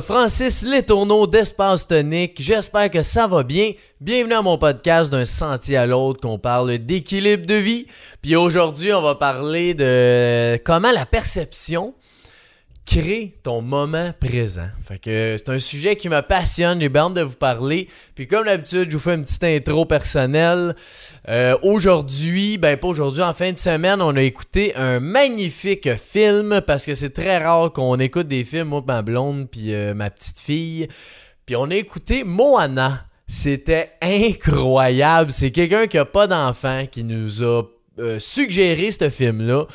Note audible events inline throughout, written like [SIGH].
Francis Letourneau d'Espace Tonique. J'espère que ça va bien. Bienvenue à mon podcast d'un sentier à l'autre qu'on parle d'équilibre de vie. Puis aujourd'hui, on va parler de comment la perception crée ton moment présent. Fait que c'est un sujet qui me passionne, j'ai bien de vous parler. Puis comme d'habitude, je vous fais une petite intro personnelle. Euh, aujourd'hui, ben pas aujourd'hui, en fin de semaine, on a écouté un magnifique film parce que c'est très rare qu'on écoute des films, moi, ma blonde, puis euh, ma petite fille. Puis on a écouté Moana. C'était incroyable. C'est quelqu'un qui a pas d'enfant qui nous a euh, suggéré ce film-là.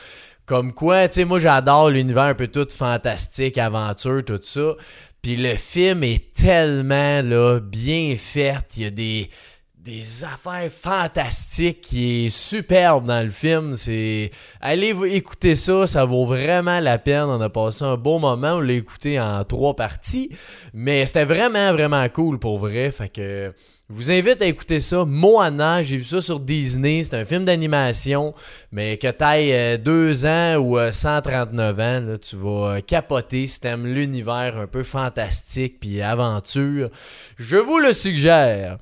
Comme quoi, tu sais, moi j'adore l'univers un peu tout fantastique, aventure, tout ça. Puis le film est tellement là, bien fait. Il y a des, des affaires fantastiques qui est superbe dans le film. C'est allez écouter ça, ça vaut vraiment la peine. On a passé un bon moment, on l'a écouté en trois parties, mais c'était vraiment vraiment cool pour vrai. Fait que je vous invite à écouter ça. Moana, j'ai vu ça sur Disney. C'est un film d'animation, mais que t'ailles 2 euh, ans ou 139 euh, ans, là, tu vas euh, capoter si t'aimes l'univers un peu fantastique puis aventure. Je vous le suggère.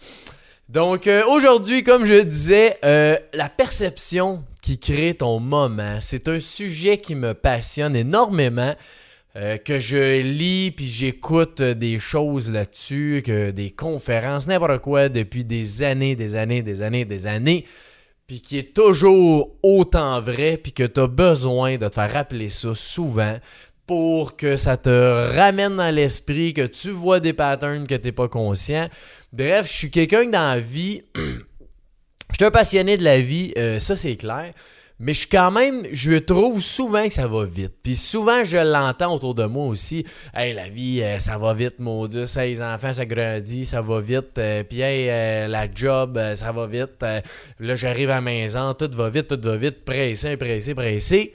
Donc aujourd'hui, comme je disais, la perception qui crée ton moment, c'est un sujet qui me passionne énormément. Euh, que je lis puis j'écoute des choses là-dessus, que des conférences, n'importe quoi depuis des années, des années, des années, des années, puis qui est toujours autant vrai, puis que tu as besoin de te faire rappeler ça souvent pour que ça te ramène dans l'esprit, que tu vois des patterns que tu n'es pas conscient. Bref, je suis quelqu'un dans la vie, [CLEARS THROAT] je suis un passionné de la vie, euh, ça c'est clair. Mais je suis quand même, je trouve souvent que ça va vite. Puis souvent, je l'entends autour de moi aussi. Hey, la vie, euh, ça va vite, maudit. Hey, les enfants, ça grandit, ça va vite. Euh, puis hey, la job, ça va vite. là, j'arrive à la maison, tout va vite, tout va vite. Pressé, pressé, pressé.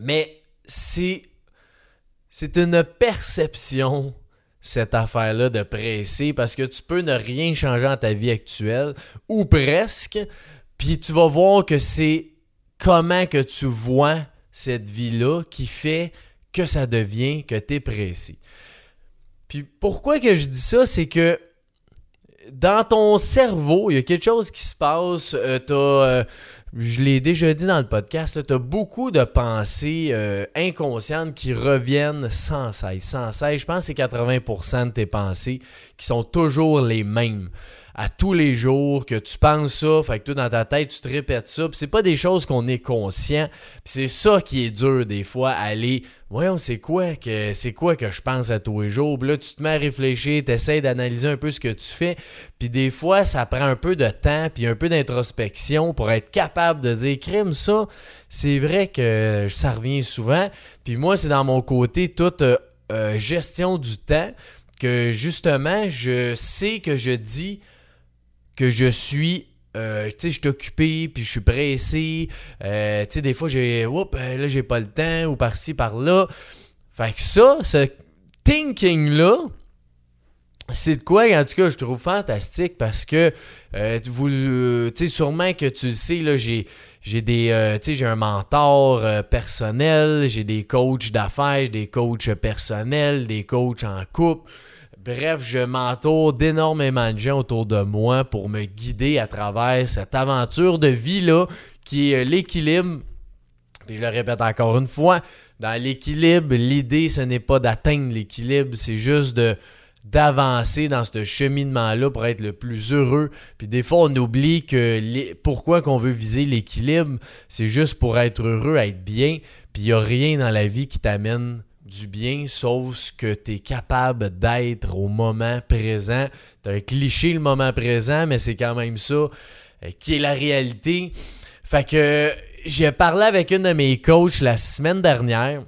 Mais c'est. C'est une perception cette affaire-là de presser parce que tu peux ne rien changer dans ta vie actuelle ou presque, puis tu vas voir que c'est comment que tu vois cette vie-là qui fait que ça devient que tu es pressé. Puis pourquoi que je dis ça, c'est que dans ton cerveau, il y a quelque chose qui se passe. Euh, euh, je l'ai déjà dit dans le podcast, tu as beaucoup de pensées euh, inconscientes qui reviennent sans cesse. Sans cesse. Je pense que c'est 80% de tes pensées qui sont toujours les mêmes à tous les jours, que tu penses ça, fait que toi dans ta tête tu te répètes ça, puis c'est pas des choses qu'on est conscient, puis c'est ça qui est dur des fois, aller, voyons c'est quoi que c'est quoi que je pense à tous les jours, puis là tu te mets à réfléchir, tu essaies d'analyser un peu ce que tu fais, puis des fois ça prend un peu de temps, puis un peu d'introspection pour être capable de dire, crime ça, c'est vrai que ça revient souvent, puis moi c'est dans mon côté toute euh, euh, gestion du temps que justement je sais que je dis que je suis euh, tu sais, je suis occupé, puis je suis pressé. Euh, tu sais, des fois, j'ai, oups, euh, là, j'ai pas le temps, ou par-ci, par-là. Fait que ça, ce thinking-là, c'est de quoi, en tout cas, je trouve fantastique parce que, tu sais, sûrement que tu le sais, là, j'ai, j'ai des, sais, j'ai un mentor personnel, j'ai des coachs d'affaires, j'ai des coachs personnels, des coachs en couple. Bref, je m'entoure d'énormément de gens autour de moi pour me guider à travers cette aventure de vie-là qui est l'équilibre. Puis je le répète encore une fois, dans l'équilibre, l'idée, ce n'est pas d'atteindre l'équilibre, c'est juste de d'avancer dans ce cheminement-là pour être le plus heureux. Puis des fois, on oublie que pourquoi qu'on veut viser l'équilibre, c'est juste pour être heureux, être bien. Puis il n'y a rien dans la vie qui t'amène du bien, sauf ce que tu es capable d'être au moment présent. Tu un cliché le moment présent, mais c'est quand même ça euh, qui est la réalité. Fait que j'ai parlé avec une de mes coachs la semaine dernière.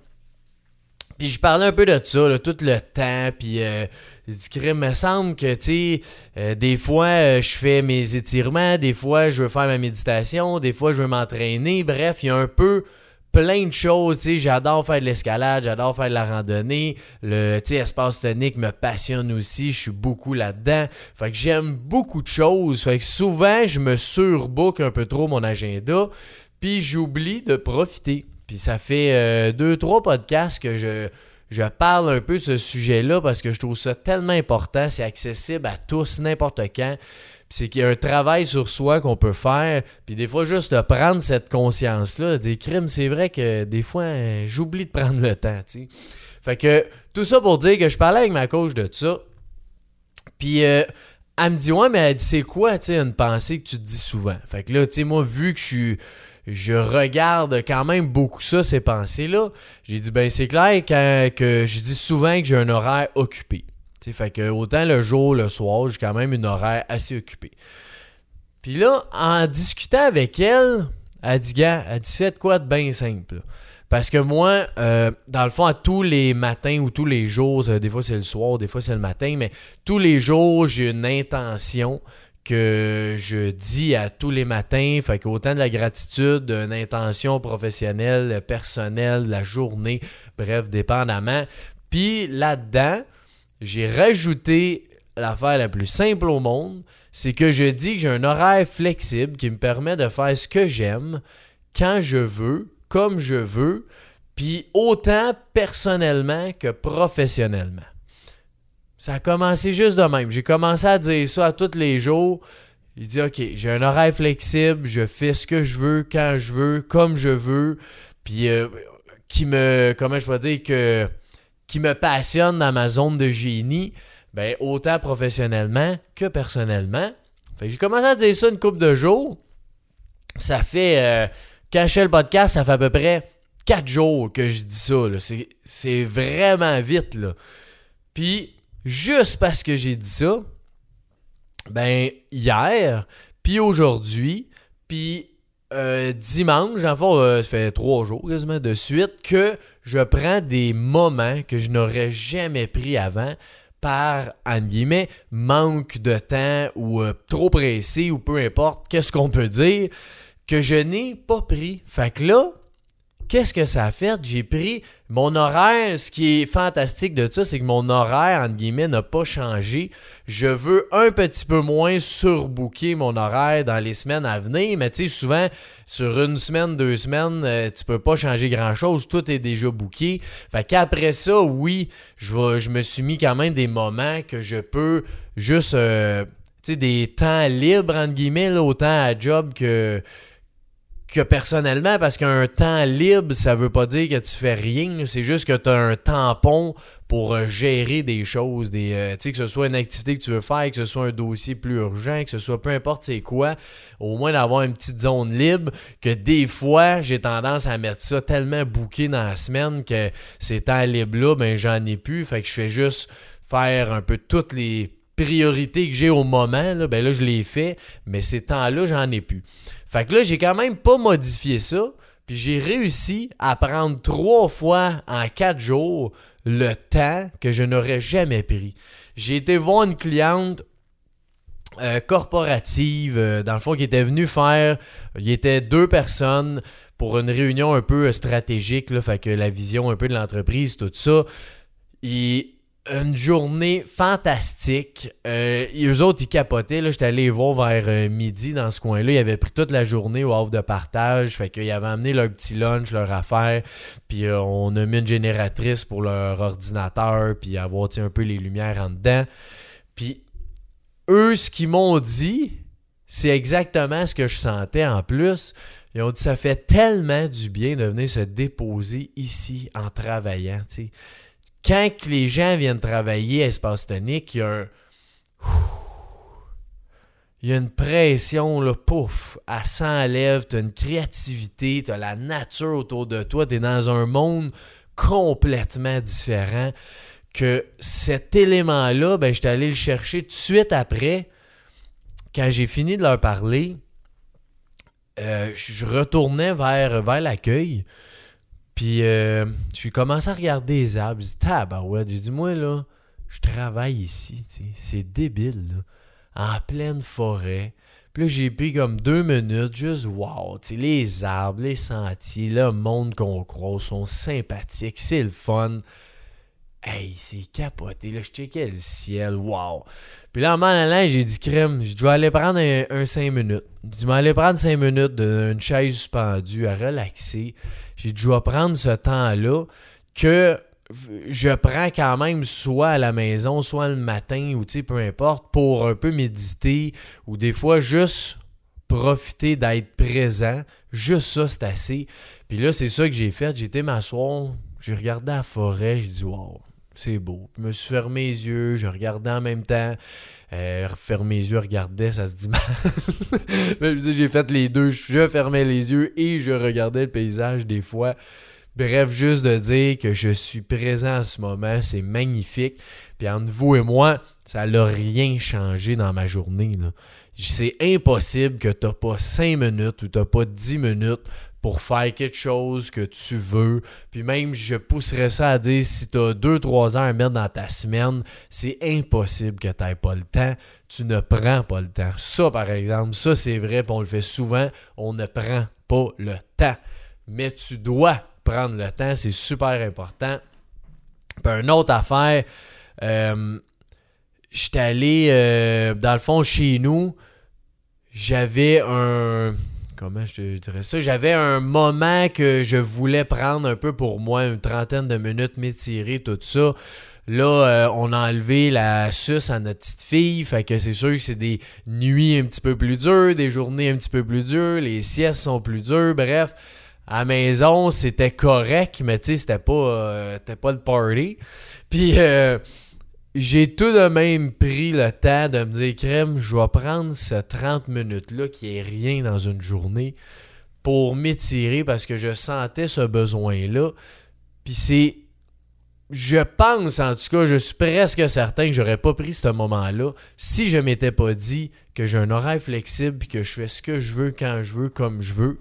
Puis je parlais un peu de ça, tout le temps. Puis euh, il me semble que, tu sais, euh, des fois, je fais mes étirements, des fois, je veux faire ma méditation, des fois, je veux m'entraîner. Bref, il y a un peu plein de choses. J'adore faire de l'escalade, j'adore faire de la randonnée. Le espace tonique me passionne aussi. Je suis beaucoup là-dedans. Fait que j'aime beaucoup de choses. Fait que souvent, je me surbook un peu trop mon agenda. Puis j'oublie de profiter. Puis ça fait euh, deux, trois podcasts que je je parle un peu de ce sujet-là parce que je trouve ça tellement important. C'est accessible à tous, n'importe quand. C'est qu'il y a un travail sur soi qu'on peut faire. Puis des fois, juste prendre cette conscience-là, de dire crime, c'est vrai que des fois, euh, j'oublie de prendre le temps, tu sais. Fait que tout ça pour dire que je parlais avec ma coach de ça. Puis euh, elle me dit Ouais, mais elle dit c'est quoi, tu sais, une pensée que tu te dis souvent? Fait que là, moi, vu que je je regarde quand même beaucoup ça, ces pensées-là. J'ai dit, ben c'est clair que je dis souvent que j'ai un horaire occupé. T'sais, fait que autant le jour, le soir, j'ai quand même une horaire assez occupée. Puis là, en discutant avec elle, elle dit, gars, elle dit, faites quoi de bien simple. Parce que moi, euh, dans le fond, à tous les matins ou tous les jours, des fois c'est le soir, des fois c'est le matin, mais tous les jours, j'ai une intention que je dis à tous les matins. Fait qu'autant de la gratitude, une intention professionnelle, personnelle, la journée, bref, dépendamment. Puis là-dedans, j'ai rajouté l'affaire la plus simple au monde, c'est que je dis que j'ai un horaire flexible qui me permet de faire ce que j'aime, quand je veux, comme je veux, puis autant personnellement que professionnellement. Ça a commencé juste de même. J'ai commencé à dire ça à tous les jours. Il dit OK, j'ai un horaire flexible, je fais ce que je veux, quand je veux, comme je veux. Puis euh, qui me. Comment je peux dire que. Qui me passionne dans ma zone de génie, ben, autant professionnellement que personnellement. Fait j'ai commencé à dire ça une couple de jours. Ça fait. Euh, quand je fais le podcast, ça fait à peu près quatre jours que je dis ça. C'est vraiment vite. Là. Puis juste parce que j'ai dit ça, ben hier, puis aujourd'hui, puis euh, dimanche, en euh, ça fait trois jours quasiment de suite, que je prends des moments que je n'aurais jamais pris avant par, en guillemets, manque de temps ou euh, trop pressé ou peu importe, qu'est-ce qu'on peut dire, que je n'ai pas pris. Fait que là, Qu'est-ce que ça a fait? J'ai pris mon horaire. Ce qui est fantastique de ça, c'est que mon horaire, entre guillemets, n'a pas changé. Je veux un petit peu moins surbooker mon horaire dans les semaines à venir. Mais tu sais, souvent, sur une semaine, deux semaines, euh, tu peux pas changer grand-chose. Tout est déjà booké. Fait qu'après ça, oui, je, me suis mis quand même des moments que je peux juste... Euh, tu sais, des temps libres, entre guillemets, autant à job que que personnellement, parce qu'un temps libre, ça veut pas dire que tu fais rien. C'est juste que tu as un tampon pour euh, gérer des choses, des, euh, que ce soit une activité que tu veux faire, que ce soit un dossier plus urgent, que ce soit peu importe c'est quoi, au moins d'avoir une petite zone libre, que des fois, j'ai tendance à mettre ça tellement bouqué dans la semaine que ces temps libres-là, ben j'en ai plus. Fait que je fais juste faire un peu toutes les priorités que j'ai au moment, là, ben là, je les fais, mais ces temps-là, j'en ai plus. Fait que là, j'ai quand même pas modifié ça. Puis j'ai réussi à prendre trois fois en quatre jours le temps que je n'aurais jamais pris. J'ai été voir une cliente euh, corporative, euh, dans le fond, qui était venue faire. Il était deux personnes pour une réunion un peu stratégique, là, fait que la vision un peu de l'entreprise, tout ça. Une journée fantastique. Euh, eux autres, ils capotaient. J'étais allé voir vers euh, midi dans ce coin-là. Ils avaient pris toute la journée au offre de partage. Fait qu'ils avaient amené leur petit lunch, leur affaire. Puis euh, on a mis une génératrice pour leur ordinateur. Puis avoir un peu les lumières en dedans. Puis eux, ce qu'ils m'ont dit, c'est exactement ce que je sentais en plus. Ils ont dit ça fait tellement du bien de venir se déposer ici en travaillant. Quand les gens viennent travailler à Espace Tonique, [SIGHS] il y a une pression, là, pouf, elle s'enlève, tu as une créativité, tu as la nature autour de toi, tu es dans un monde complètement différent. Que cet élément-là, ben, j'étais allé le chercher tout de suite après. Quand j'ai fini de leur parler, euh, je retournais vers, vers l'accueil. Puis, euh, je commencé à regarder les arbres. J'ai dit, ouais. J'ai dit, moi, là, je travaille ici. C'est débile, là. En pleine forêt. Puis là, j'ai pris comme deux minutes, juste wow, les arbres, les sentiers, le monde qu'on croise sont sympathiques, c'est le fun. Hey, c'est capoté, là, je checkais le ciel, wow. Puis là, en m'en j'ai dit, crème, je dois aller prendre un, cinq minutes. Je vais aller prendre cinq minutes d'une chaise suspendue à relaxer. J'ai vais prendre ce temps-là que je prends quand même soit à la maison, soit le matin, ou peu importe, pour un peu méditer, ou des fois juste profiter d'être présent. Juste ça, c'est assez. Puis là, c'est ça que j'ai fait. J'ai été m'asseoir, j'ai regardé la forêt, j'ai dit, wow, c'est beau. je me suis fermé les yeux, je regardais en même temps. Euh, les yeux, regardais, ça se dit mal. [LAUGHS] j'ai fait les deux. Je fermais les yeux et je regardais le paysage des fois. Bref, juste de dire que je suis présent à ce moment, c'est magnifique. Puis entre vous et moi, ça n'a rien changé dans ma journée. C'est impossible que tu n'as pas 5 minutes ou tu n'as pas 10 minutes pour faire quelque chose que tu veux. Puis même, je pousserais ça à dire, si tu as 2-3 heures à mettre dans ta semaine, c'est impossible que tu n'aies pas le temps. Tu ne prends pas le temps. Ça, par exemple, ça c'est vrai, puis on le fait souvent, on ne prend pas le temps. Mais tu dois prendre le temps, c'est super important. Puis une autre affaire, euh, j'étais allé, euh, dans le fond, chez nous, j'avais un... Comment je dirais ça? J'avais un moment que je voulais prendre un peu pour moi, une trentaine de minutes, m'étirer, tout ça. Là, euh, on a enlevé la suce à notre petite fille. Fait que c'est sûr que c'est des nuits un petit peu plus dures, des journées un petit peu plus dures, les siestes sont plus dures, bref à la maison, c'était correct, mais tu sais, c'était pas, euh, pas le party. Puis euh, j'ai tout de même pris le temps de me dire, crème, je vais prendre ce 30 minutes-là qui est rien dans une journée pour m'étirer parce que je sentais ce besoin-là. Puis c'est. Je pense, en tout cas, je suis presque certain que j'aurais pas pris ce moment-là si je m'étais pas dit que j'ai un horaire flexible et que je fais ce que je veux quand je veux, comme je veux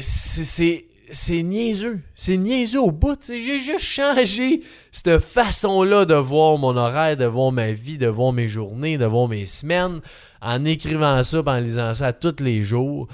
c'est c'est niaiseux. C'est niaiseux au bout. J'ai juste changé cette façon-là de voir mon horaire, de voir ma vie, de voir mes journées, de voir mes semaines. En écrivant ça, en lisant ça tous les jours,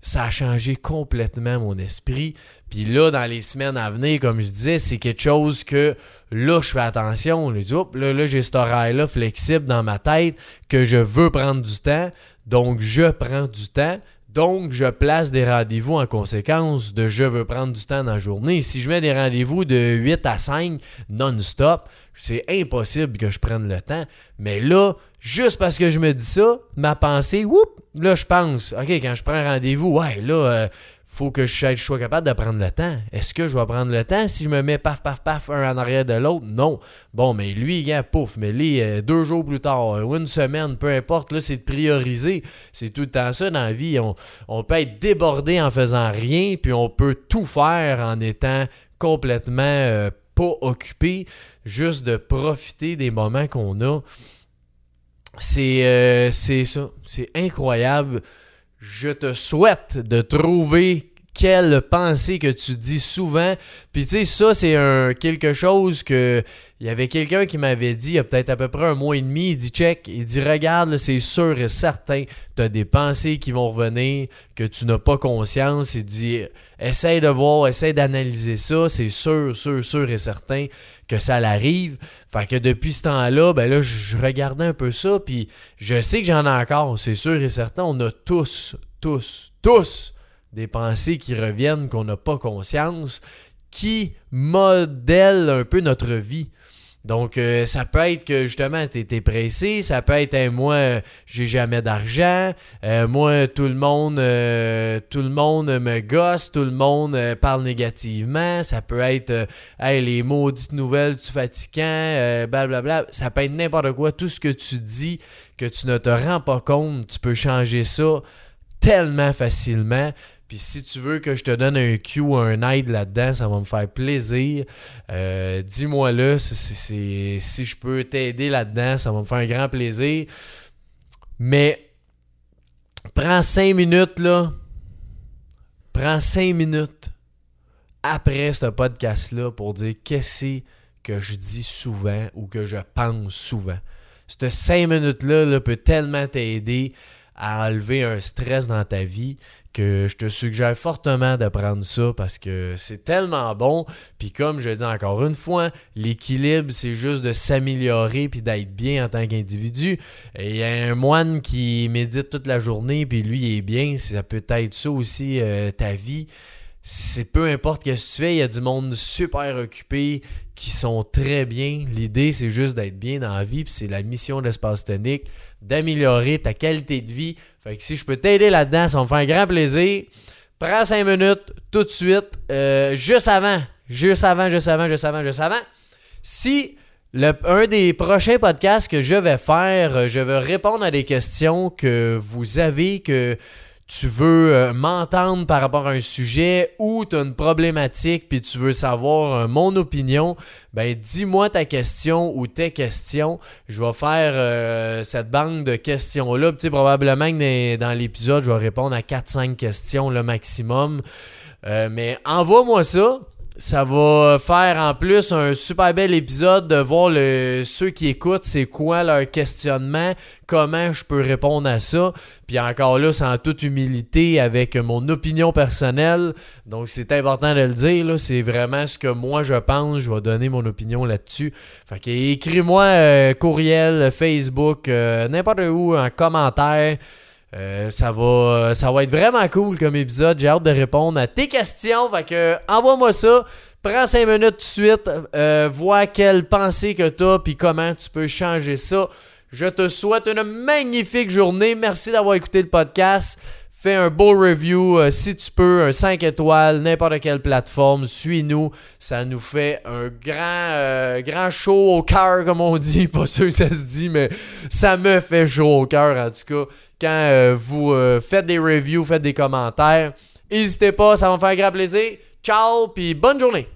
ça a changé complètement mon esprit. Puis là, dans les semaines à venir, comme je disais, c'est quelque chose que là, je fais attention. Je dis, là, là j'ai cet horaire-là flexible dans ma tête que je veux prendre du temps. Donc, je prends du temps. Donc, je place des rendez-vous en conséquence de je veux prendre du temps dans la journée. Si je mets des rendez-vous de 8 à 5 non-stop, c'est impossible que je prenne le temps. Mais là, juste parce que je me dis ça, ma pensée, whoop, là, je pense, OK, quand je prends rendez-vous, ouais, là, euh, faut que je sois capable de prendre le temps. Est-ce que je vais prendre le temps si je me mets paf, paf, paf, un en arrière de l'autre? Non. Bon, mais lui, gars, pouf, mais lui, euh, deux jours plus tard, euh, ou une semaine, peu importe, là, c'est de prioriser. C'est tout le temps ça dans la vie. On, peut être débordé en faisant rien, puis on peut tout faire en étant complètement euh, pas occupé, juste de profiter des moments qu'on a. C'est ça. C'est incroyable je te souhaite de trouver quelle pensée que tu dis souvent. Puis tu sais, ça, c'est quelque chose que. Il y avait quelqu'un qui m'avait dit il y a peut-être à peu près un mois et demi, il dit check, il dit regarde, c'est sûr et certain, tu as des pensées qui vont revenir, que tu n'as pas conscience. Il dit essaye de voir, essaye d'analyser ça, c'est sûr, sûr, sûr et certain que ça l'arrive. Fait que depuis ce temps-là, ben là, je regardais un peu ça, puis je sais que j'en ai encore, c'est sûr et certain, on a tous, tous, tous des pensées qui reviennent, qu'on n'a pas conscience, qui modèlent un peu notre vie. Donc, euh, ça peut être que justement, tu étais pressé, ça peut être moi, j'ai jamais d'argent, euh, moi, tout le monde euh, tout le monde me gosse, tout le monde parle négativement, ça peut être hey, les maudites nouvelles du fatigant, blablabla, ça peut être n'importe quoi, tout ce que tu dis que tu ne te rends pas compte, tu peux changer ça tellement facilement. Puis si tu veux que je te donne un cue ou un aide là-dedans, ça va me faire plaisir. Euh, dis-moi là, si je peux t'aider là-dedans, ça va me faire un grand plaisir. Mais prends cinq minutes là. Prends cinq minutes après ce podcast-là pour dire qu'est-ce que je dis souvent ou que je pense souvent. Cette cinq minutes-là là, peut tellement t'aider à enlever un stress dans ta vie je te suggère fortement de prendre ça parce que c'est tellement bon. Puis comme je dis encore une fois, l'équilibre, c'est juste de s'améliorer puis d'être bien en tant qu'individu. Il y a un moine qui médite toute la journée puis lui il est bien, ça peut être ça aussi euh, ta vie c'est peu importe ce que tu fais, il y a du monde super occupé qui sont très bien. L'idée, c'est juste d'être bien dans la vie, puis c'est la mission d'Espace Tonique, d'améliorer ta qualité de vie. Fait que si je peux t'aider là-dedans, ça me fait un grand plaisir. Prends 5 minutes tout de suite, euh, juste avant, juste avant, juste avant, juste avant, juste avant. Si un des prochains podcasts que je vais faire, je vais répondre à des questions que vous avez, que tu veux euh, m'entendre par rapport à un sujet ou tu as une problématique puis tu veux savoir euh, mon opinion, ben dis-moi ta question ou tes questions. Je vais faire euh, cette banque de questions-là. Tu sais, probablement que dans l'épisode, je vais répondre à 4-5 questions le maximum. mais envoie-moi ça ça va faire en plus un super bel épisode de voir le, ceux qui écoutent, c'est quoi leur questionnement, comment je peux répondre à ça. Puis encore là, c'est en toute humilité avec mon opinion personnelle. Donc c'est important de le dire, c'est vraiment ce que moi je pense. Je vais donner mon opinion là-dessus. Fait que écris-moi euh, courriel, Facebook, euh, n'importe où, en commentaire. Euh, ça, va, ça va être vraiment cool comme épisode. J'ai hâte de répondre à tes questions. Envoie-moi ça. Prends 5 minutes tout de suite. Euh, vois quelle pensée que tu as puis comment tu peux changer ça. Je te souhaite une magnifique journée. Merci d'avoir écouté le podcast. Fais un beau review euh, si tu peux, un 5 étoiles, n'importe quelle plateforme. Suis-nous. Ça nous fait un grand, grand show au cœur, comme on dit. [LAUGHS] Pas sûr que ça se dit, mais ça me fait chaud au cœur en tout cas quand euh, vous euh, faites des reviews, faites des commentaires. N'hésitez pas, ça va me faire grand plaisir. Ciao, puis bonne journée.